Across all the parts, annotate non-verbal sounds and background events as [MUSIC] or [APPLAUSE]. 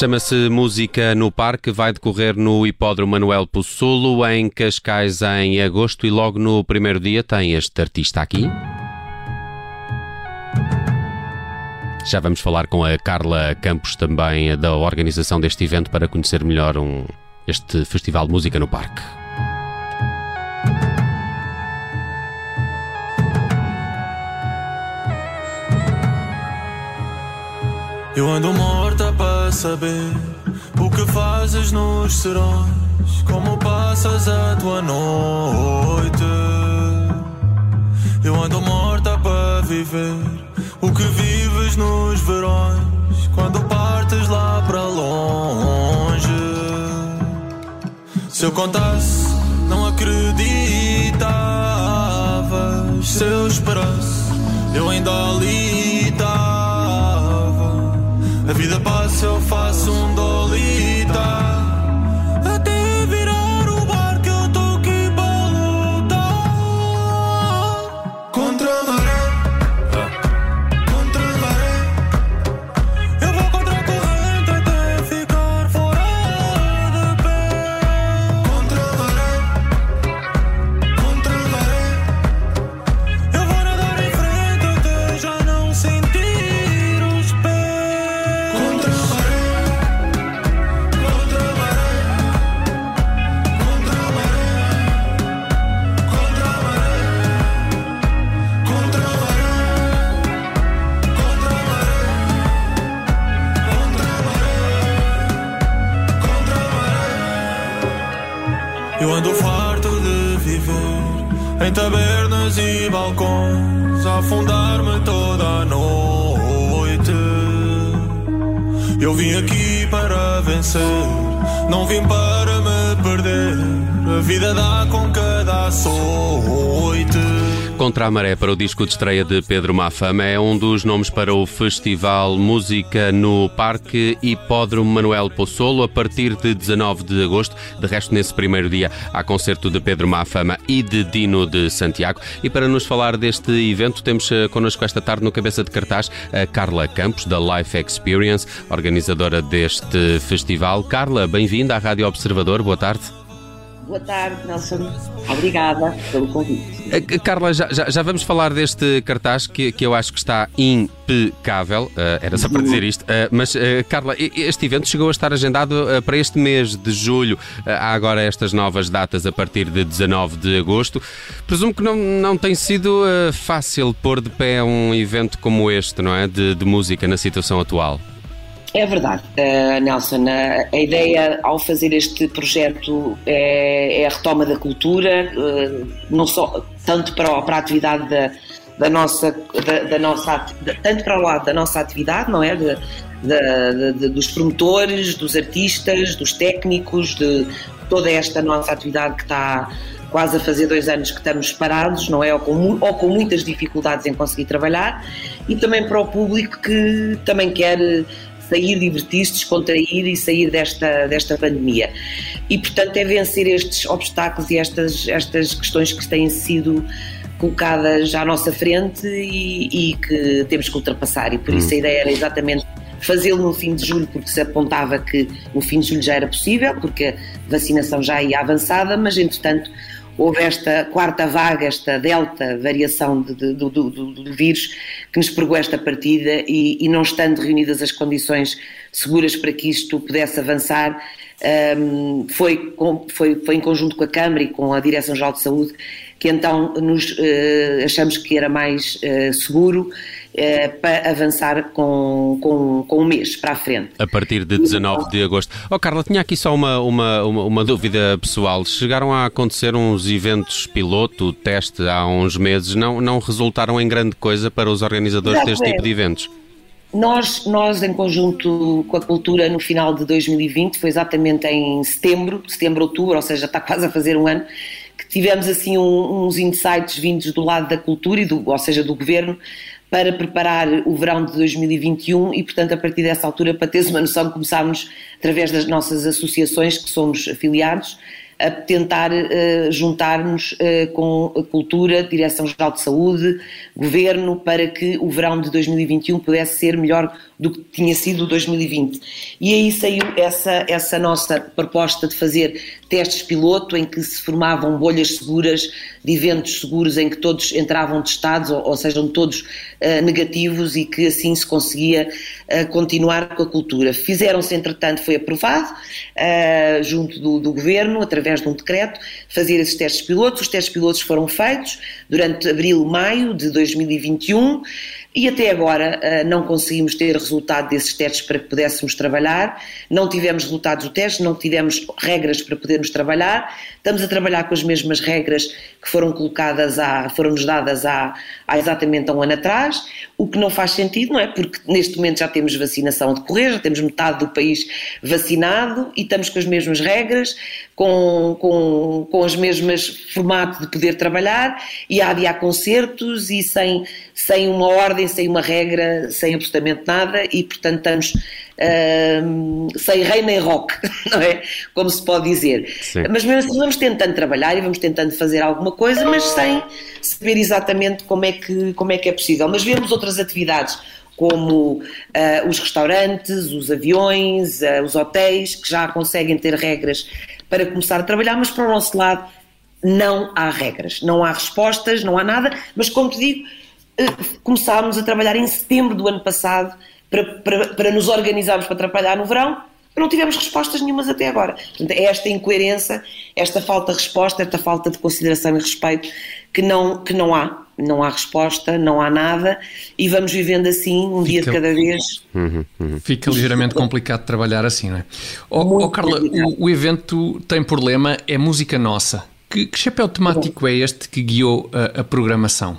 Chama-se Música no Parque, vai decorrer no Hipódromo Manuel Possulo, em Cascais, em agosto, e logo no primeiro dia tem este artista aqui. Já vamos falar com a Carla Campos também da organização deste evento para conhecer melhor um, este Festival de Música no Parque. Eu ando morta para saber o que fazes nos serões, como passas a tua noite. Eu ando morta para viver o que vives nos verões, quando partes lá para longe. Se eu contasse, não acreditavas. Se eu esperasse, eu ainda ali vida passa, eu faço um dolita. Não vim para me perder. A vida dá com cada açoite. Contra a Maré para o disco de estreia de Pedro Mafama é um dos nomes para o Festival Música no Parque Hipódromo Manuel Poçolo a partir de 19 de agosto. De resto, nesse primeiro dia há concerto de Pedro Mafama e de Dino de Santiago. E para nos falar deste evento, temos eh, connosco esta tarde no cabeça de cartaz a Carla Campos, da Life Experience, organizadora deste festival. Carla, bem-vinda à Rádio Observador. Boa tarde. Boa tarde, Nelson. Obrigada pelo convite. Eh, Carla, já, já- já vamos falar deste cartaz que, que eu acho que está impecável. Eh, era só para dizer isto. Eh, mas, eh, Carla, este evento chegou a estar agendado para este mês de julho. Há agora estas novas datas a partir de 19 de agosto. Presumo que não, não tem sido fácil pôr de pé um evento como este, não é? De, de música na situação atual. É verdade, eh, Nelson. A, a ideia ao fazer este projeto é, é a retoma da cultura, eh, não só tanto para, para a atividade da, da nossa, da, da nossa da- tanto para o lado da nossa atividade, não é? De- de- de- dos promotores, dos artistas, dos técnicos, de toda esta nossa atividade que está quase a fazer dois anos que estamos parados, não é? Ou com, ou com muitas dificuldades em conseguir trabalhar, e também para o público que também quer sair, divertir-se, descontrair e sair desta, desta pandemia. E, portanto, é vencer estes obstáculos e estas, estas questões que têm sido colocadas à nossa frente e, e que temos que ultrapassar. E por isso a ideia era exatamente fazê-lo no fim de julho, porque se apontava que no fim de julho já era possível, porque a vacinação já ia avançada, mas entretanto houve esta quarta vaga, esta delta variação de- de- do, do- do- vírus que nos pregou esta partida e, e não estando reunidas as condições seguras para que isto pudesse avançar, hum, foi, com- foi, foi em conjunto com a Câmara e com a Direção-Geral de Saúde que então nos eh, achamos que era mais eh, seguro eh, para avançar com, com, com um mês para a frente. A partir de 19 de agosto. Oh, Carla, tinha aqui só uma, uma, uma, uma dúvida pessoal. Chegaram a acontecer uns eventos piloto, teste, há uns meses, não, não resultaram em grande coisa para os organizadores Exato, deste é. tipo de eventos? Nós, nós, em conjunto com a cultura, no final de 2020, foi exatamente em setembro, setembro, outubro, ou seja, está quase a fazer um ano, que tivemos assim um- uns insights vindos do lado da cultura, e do, ou seja, do governo, para preparar o verão de 2021 e, portanto, a partir dessa altura, para teres uma noção, começámos, através das nossas associações, que somos afiliados, a tentar uh, juntar-nos uh, com a cultura, Direção-Geral de Saúde, Governo, para que o verão de 2021 pudesse ser melhor do que tinha sido 2020. E aí saiu essa, essa nossa proposta de fazer testes piloto, em que se formavam bolhas seguras, de eventos seguros, em que todos entravam testados, ou, ou sejam todos uh, negativos, e que assim se conseguia uh, continuar com a cultura. Fizeram-se, entretanto, foi aprovado, uh, junto do, do Governo, através de um decreto, fazer esses testes pilotos. Os testes pilotos foram feitos durante abril, maio de 2021. E até agora uh, não conseguimos ter resultado desses testes para que pudéssemos trabalhar, não tivemos resultados do teste, não tivemos regras para podermos trabalhar, estamos a trabalhar com as mesmas regras que foram colocadas, foram-nos dadas há, há exatamente um ano atrás, o que não faz sentido, não é? Porque neste momento já temos vacinação a decorrer, já temos metade do país vacinado e estamos com as mesmas regras, com, com, com as mesmas formato de poder trabalhar e há de há concertos e sem, sem uma ordem ordem, sem uma regra, sem absolutamente nada e, portanto, estamos sem rei nem rock, [LAUGHS] não é? Como se pode dizer. Sim. Mas mesmo assim vamos tentando trabalhar e vamos tentando fazer alguma coisa, mas sem saber exatamente como é que, como é, que é possível. Mas vemos outras atividades como uh, os restaurantes, os aviões, uh, os hotéis, que já conseguem ter regras para começar a trabalhar, mas para o nosso lado não há regras, não há respostas, não há nada, mas como te digo, começámos a trabalhar em setembro do ano passado para, para, para nos organizarmos para trabalhar no verão, não tivemos respostas nenhumas até agora. Portanto, é esta incoerência, esta falta de resposta, esta falta de consideração e respeito que não, que não há. Não há resposta, não há nada e vamos vivendo assim, um Fica... dia de cada vez. Uhum, uhum. Fica ligeiramente complicado trabalhar assim, não é? Oh, oh Carla, o, o, evento tem por lema É Música Nossa. Que, que chapéu temático é este que guiou a, a programação?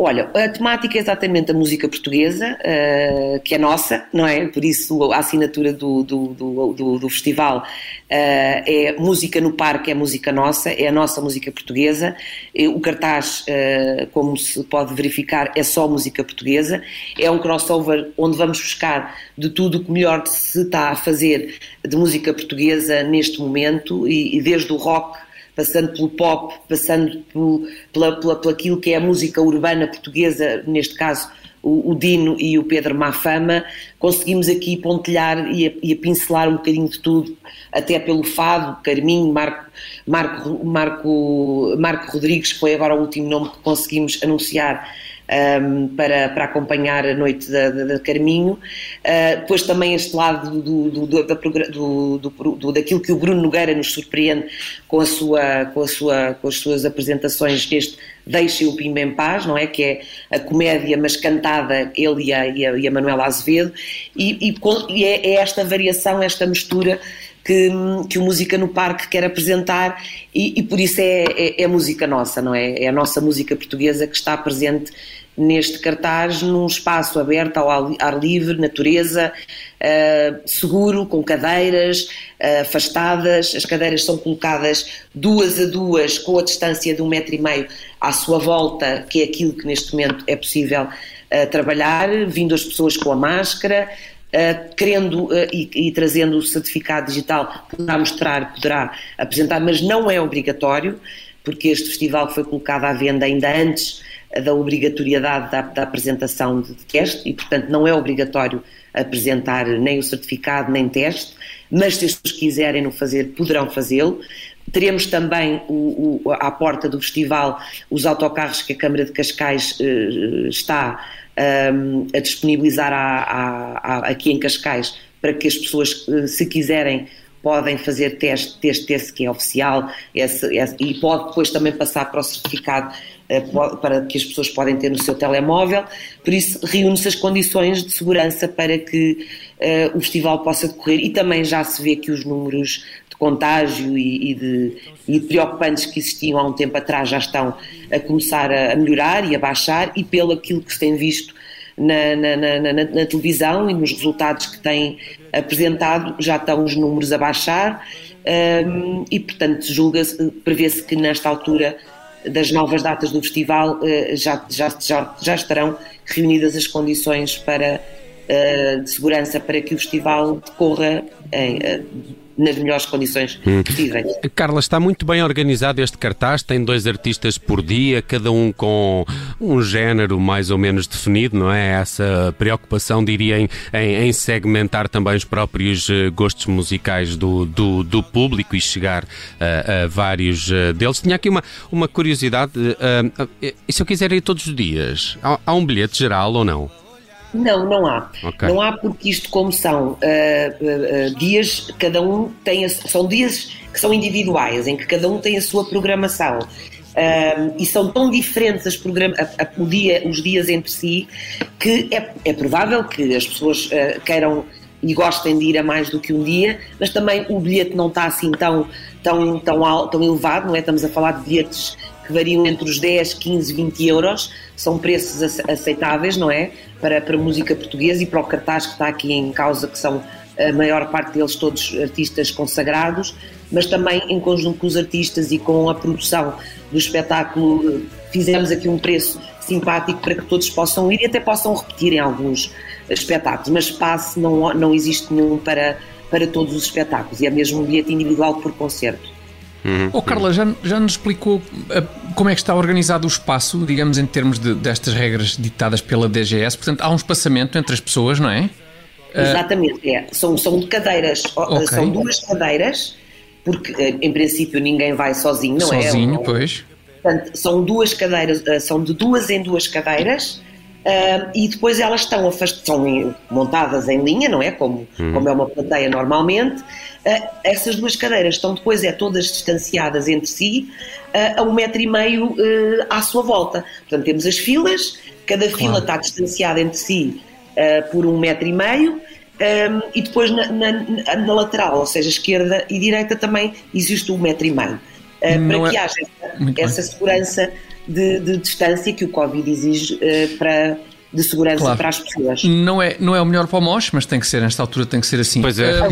Olha, a temática é exatamente a música portuguesa, uh, que é nossa, não é? Por isso a assinatura do, do, do, do festival uh, é Música no Parque, é música nossa, é a nossa música portuguesa. O cartaz, uh, como se pode verificar, é só música portuguesa. É um crossover onde vamos buscar de tudo o que melhor se está a fazer de música portuguesa neste momento, e, e desde o rock passando pelo pop, passando pelo, pela, pela, pela aquilo que é a música urbana portuguesa, neste caso o, o Dino e o Pedro Mafama, conseguimos aqui pontilhar e a, e a, pincelar um bocadinho de tudo, até pelo Fado, Carminho, Marco, Marco, Marco, Marco Rodrigues, foi agora o último nome que conseguimos anunciar um, para, para acompanhar a noite da, da, da Carminho. Uh, depois também este lado do, do, do, da, do, do, daquilo que o Bruno Nogueira nos surpreende com, a sua, com, a sua, com as suas apresentações neste Deixem o Pimba em Paz, não é? Que é a comédia, mas cantada, ele e a, e a, e a Manuela Azevedo, e, e, e é, é esta variação, esta mistura que, que o Música no Parque quer apresentar e, e por isso é, é, é, música nossa, não é? É a nossa música portuguesa que está presente neste cartaz num espaço aberto ao ar livre, natureza, uh, seguro, com cadeiras uh, afastadas. As cadeiras são colocadas duas a duas, com a distância de um metro e meio à sua volta, que é aquilo que neste momento é possível uh, trabalhar, vindo as pessoas com a máscara, querendo e, e, trazendo o certificado digital, poderá mostrar, poderá apresentar, mas não é obrigatório, porque este festival foi colocado à venda ainda antes da obrigatoriedade da, da apresentação de teste e, portanto, não é obrigatório apresentar nem o certificado nem teste, mas se as pessoas quiserem no fazer, poderão fazê-lo. Teremos também o, o, à porta do festival os autocarros que a Câmara de Cascais uh, está um, a disponibilizar a, a, a, aqui em Cascais para que as pessoas, eh, se quiserem, podem fazer teste, teste, teste que é oficial esse, esse, e pode depois também passar para o certificado para que as pessoas podem ter no seu telemóvel. Por isso, reúne-se as condições de segurança para que uh, o festival possa decorrer. E também já se vê que os números contágio e, e, de, e preocupantes que existiam há um tempo atrás já estão a começar a, melhorar e a baixar. E pelo aquilo que se tem visto na, na, na, na, televisão e nos resultados que têm apresentado já estão os números a baixar. Um, e portanto julga-se, prevê-se que nesta altura das novas datas do festival uh, já, já, já, já estarão reunidas as condições para uh, de segurança para que o festival decorra em, uh, nas melhores condições Hum. possíveis. Carla, está muito bem organizado este cartaz, tem dois artistas por dia, cada um com um género mais ou menos definido, não é? Essa preocupação, diria, em, em- em segmentar também os próprios eh, gostos musicais do, do, do público e chegar a, a vários eh, deles. Tinha aqui uma, uma curiosidade, eh, eh, e se eu quiser ir todos os dias, há, há um bilhete geral ou não? Não, não há. Ok. Não há porque isto, como são ah, ah, dias, cada um tem. A, são dias que são individuais, em que cada um tem a sua programação. E são tão diferentes as programa, a- a- dia, os dias entre si que é, é provável que as pessoas queiram e gostem de ir a mais do que um dia, mas também o bilhete não está assim tão, tão, tão, al- tão elevado, não é? Estamos a falar de bilhetes que variam entre os 10, 15, 20 euros, são preços ace- aceitáveis, não é? Para, para música portuguesa e para o cartaz que está aqui em causa, que são a maior parte deles todos artistas consagrados, mas também em conjunto com os artistas e com a produção do espetáculo, fizemos aqui um preço simpático para que todos possam ir e até possam repetir em alguns espetáculos, mas espaço não, não existe nenhum para, para todos os espetáculos e é mesmo um bilhete individual por concerto. Oh, Carla, já, já nos explicou ah, como é que está organizado o espaço, digamos, em termos de- destas regras ditadas pela DGS? Portanto, há um espaçamento entre as pessoas, não é? Exatamente, é. São, são de cadeiras, ó, Ok. são duas cadeiras, porque eh, em princípio ninguém vai sozinho, não é? Sozinho, É um- pois. Portanto, são duas cadeiras, eh, são de duas em duas cadeiras. Ah, e depois elas estão afast- são montadas em linha, não é? Como, como é uma plateia normalmente. Ah, essas duas cadeiras estão depois é todas distanciadas entre si ah, a um metro e meio ah, à sua volta. Portanto, temos as filas, cada fila está distanciada entre si por um metro e meio. ah, e depois na, na- na lateral, ou seja, esquerda e direita também existe um metro e meio. Para que é- haja essa, essa segurança de, de distância que o Covid exige eh, para, de segurança Claro. para as pessoas. Não é, não é o melhor para o MOS, mas tem que ser, nesta altura tem que ser assim. Pois é. [LAUGHS]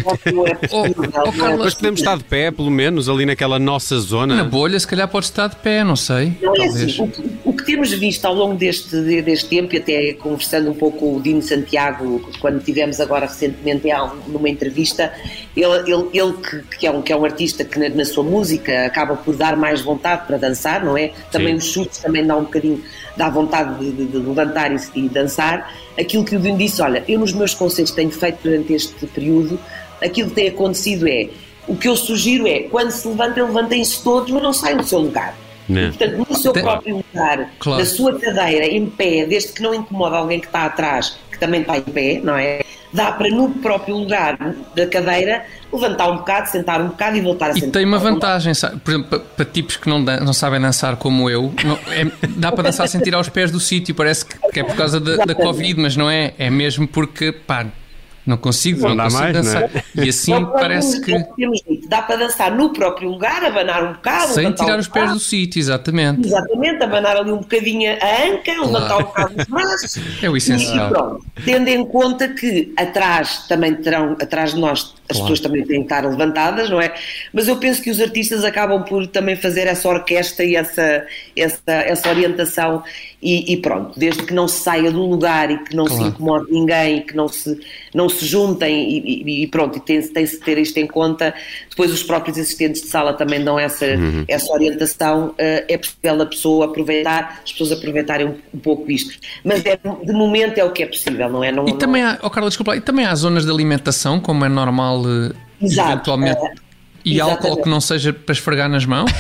Oh, é Carla, Mas podemos estar de pé, pelo menos, ali naquela nossa zona. na bolha, se calhar pode estar de pé, não sei. Não é assim, o, que- o que temos visto ao longo deste, de- deste tempo, e até conversando um pouco com o Dino Santiago, quando tivemos agora recentemente um- numa entrevista, ele, ele, ele que, que é um, que é um artista que na, na sua música acaba por dar mais vontade para dançar, não é? Também Sim. os chutes também dá um bocadinho, dá vontade de, de- de levantar e, e dançar. Aquilo que o Dino disse, olha, eu nos meus concertos que tenho feito durante este período, aquilo que tem acontecido é, o que eu sugiro é, quando se levantem, levantem-se todos, mas não saiam do seu lugar. Né? E, portanto, no seu Tem- próprio lugar, Claro. na sua cadeira, em pé, desde que não incomoda alguém que está atrás, que também está em pé, não é? Dá para no próprio lugar da cadeira levantar um bocado, sentar um bocado e voltar a E sentar. tem uma vantagem, sabe? por exemplo, para, para tipos que não, dan- não sabem dançar como eu, não- é- dá para dançar sem tirar os pés do sítio. Parece que, que é por causa da, da. Covid, mas não é. É mesmo porque, pá, não consigo, Não não, dá consigo mais, dançar. não E assim É parece que. é. Dá para dançar no próprio lugar, abanar um bocado, Sem tirar os pés do sítio, exatamente. Exatamente, abanar ali um bocadinho a anca, levantar um bocado os braços. É o essencial. E pronto, tendo em conta que atrás também terão, atrás de nós, as Claro. pessoas também têm que estar levantadas, não é? Mas eu penso que os artistas acabam por também fazer essa orquestra e essa, essa, essa orientação e, e pronto, desde que não se saia do lugar e que não se Claro. incomode ninguém e que não se, não se juntem e, e- e pronto, e tem-se tem -se ter isto em conta. Depois os próprios assistentes de sala também dão essa, essa orientação. eh, é possível a pessoa aproveitar, as pessoas aproveitarem um, um pouco isto. Mas é, de momento é o que é possível, não é? Não, E também há, oh Carla, desculpa, e também há zonas de alimentação, como é normal, eh, Exato, eventualmente. eh, E álcool exatamente. que não seja para esfregar nas mãos?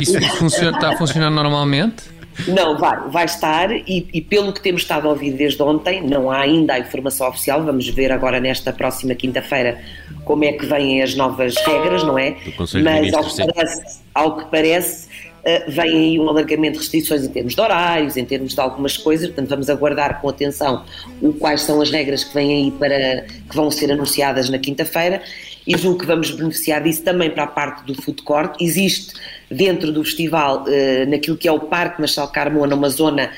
Isso [LAUGHS] funciona, está a funcionar normalmente? Não, vai, vai estar e, e pelo que temos estado a ouvir desde ontem, não há ainda a informação oficial, vamos ver agora nesta próxima quinta-feira como é que vêm as novas regras, não é? Do Conselho de Mas ao que parece, ao que parece eh, vem aí um alargamento de restrições em termos de horários, em termos de algumas coisas, portanto vamos aguardar com atenção o, quais são as regras que vêm aí para que vão ser anunciadas na quinta-feira e julgo que vamos beneficiar disso também para a parte do food court. Existe dentro do festival, eh, naquilo que é o Parque Marchal Carmona, uma zona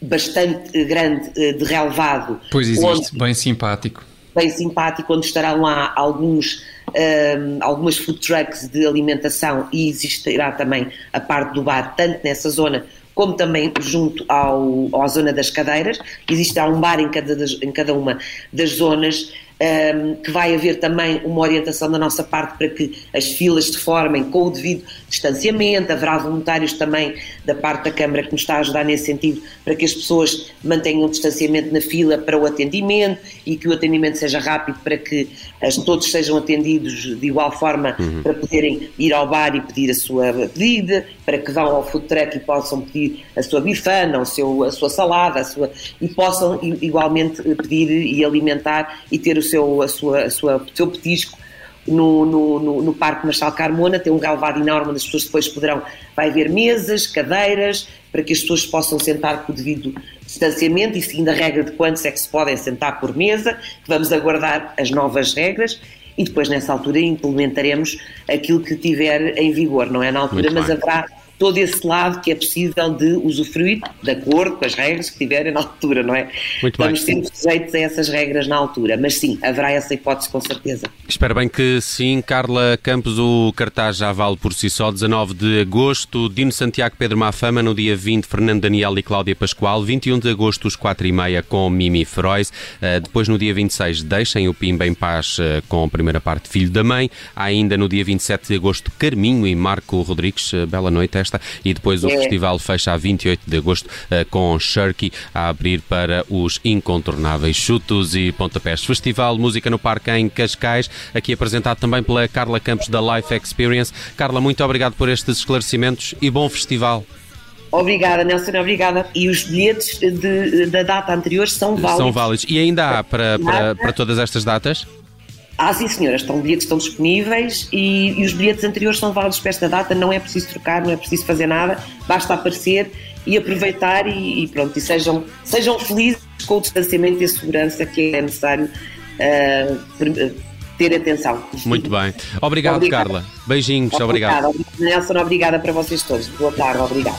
bastante grande eh, de relevado, Pois existe, onde bem simpático. Bem simpático, onde estarão lá alguns, ahm, algumas food trucks de alimentação e existirá também a parte do bar, tanto nessa zona como também junto ao, à zona das cadeiras. Existe um bar em cada, em cada uma das zonas. Um, que vai haver também uma orientação da nossa parte para que as filas se formem com o devido distanciamento, haverá voluntários também da parte da Câmara que nos está a ajudar nesse sentido, para que as pessoas mantenham o distanciamento na fila para o atendimento e que o atendimento seja rápido para que as, todos sejam atendidos de igual forma uhum. para poderem ir ao bar e pedir a sua pedida, para que vão ao food truck e possam pedir a sua bifana, o seu, a sua salada, a sua, e possam igualmente pedir e alimentar e ter o seu, a sua, a sua, o seu petisco no, no, no, no, Parque Marchal Carmona, tem um galvado enorme onde as pessoas depois poderão, vai haver mesas, cadeiras, para que as pessoas possam sentar com o devido distanciamento. E seguindo a regra de quantos é que se podem sentar por mesa, vamos aguardar as novas regras. E depois nessa altura implementaremos aquilo que tiver em vigor, não é? Na altura, mas haverá todo esse lado que é possível de usufruir de acordo com as regras que tiverem na altura, não é? Muito Estamos bem. sempre sujeitos a essas regras na altura, mas sim, haverá essa hipótese com certeza. Espero bem que sim, Carla Campos, o cartaz já vale por si só, 19 de agosto, Dino Santiago, Pedro Mafama, no dia 20, Fernando Daniel e Cláudia Pascoal, 21 de agosto, os 4 e meia com Mimi Feroz, uh, depois no dia 26, Deixem o Pimba em Paz uh, com a primeira parte Filho da Mãe, Há ainda no dia 27 de agosto, Carminho e Marco Rodrigues, uh, bela noite esta, festa e depois o é. festival fecha a 28 de agosto uh, com Shirky a abrir para os incontornáveis chutos e pontapés. Festival Música no Parque em Cascais, aqui apresentado também pela Carla Campos da Life Experience. Carla, muito obrigado por estes esclarecimentos e bom festival. Obrigada, Nelson, obrigada. E os bilhetes de, da data anterior são válidos. São válidos. E ainda há para, para, para todas estas datas? Ah, sim, senhora, estão, bilhetes estão disponíveis e, e, os bilhetes anteriores são válidos para esta data, não é preciso trocar, não é preciso fazer nada, basta aparecer e aproveitar e, e pronto, e sejam, sejam felizes com o distanciamento e a segurança que é necessário uh, ter atenção. Muito bem. Obrigado, obrigada. Carla. Beijinhos, obrigado. Obrigada. Nelson, obrigada para vocês todos. Boa tarde, obrigada.